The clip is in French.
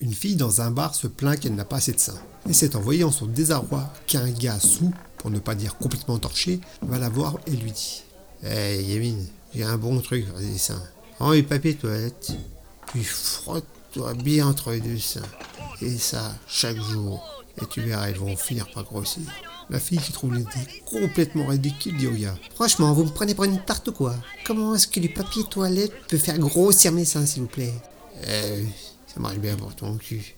Une fille dans un bar se plaint qu'elle n'a pas assez de seins. Et c'est en voyant son désarroi qu'un gars sous, pour ne pas dire complètement torché, va la voir et lui dit Hey Yamine, j'ai un bon truc pour les seins. Prends les papiers toilettes, puis frotte-toi bien entre les deux seins. Et ça, chaque jour. Et tu verras, ils vont finir par grossir. La fille qui trouve l'idée complètement ridicule dit au gars Franchement, vous me prenez pour une tarte ou quoi? Comment est-ce que du papier toilette peut faire grossir mes seins, s'il vous plaît Eh oui, ça marche bien pour ton cul.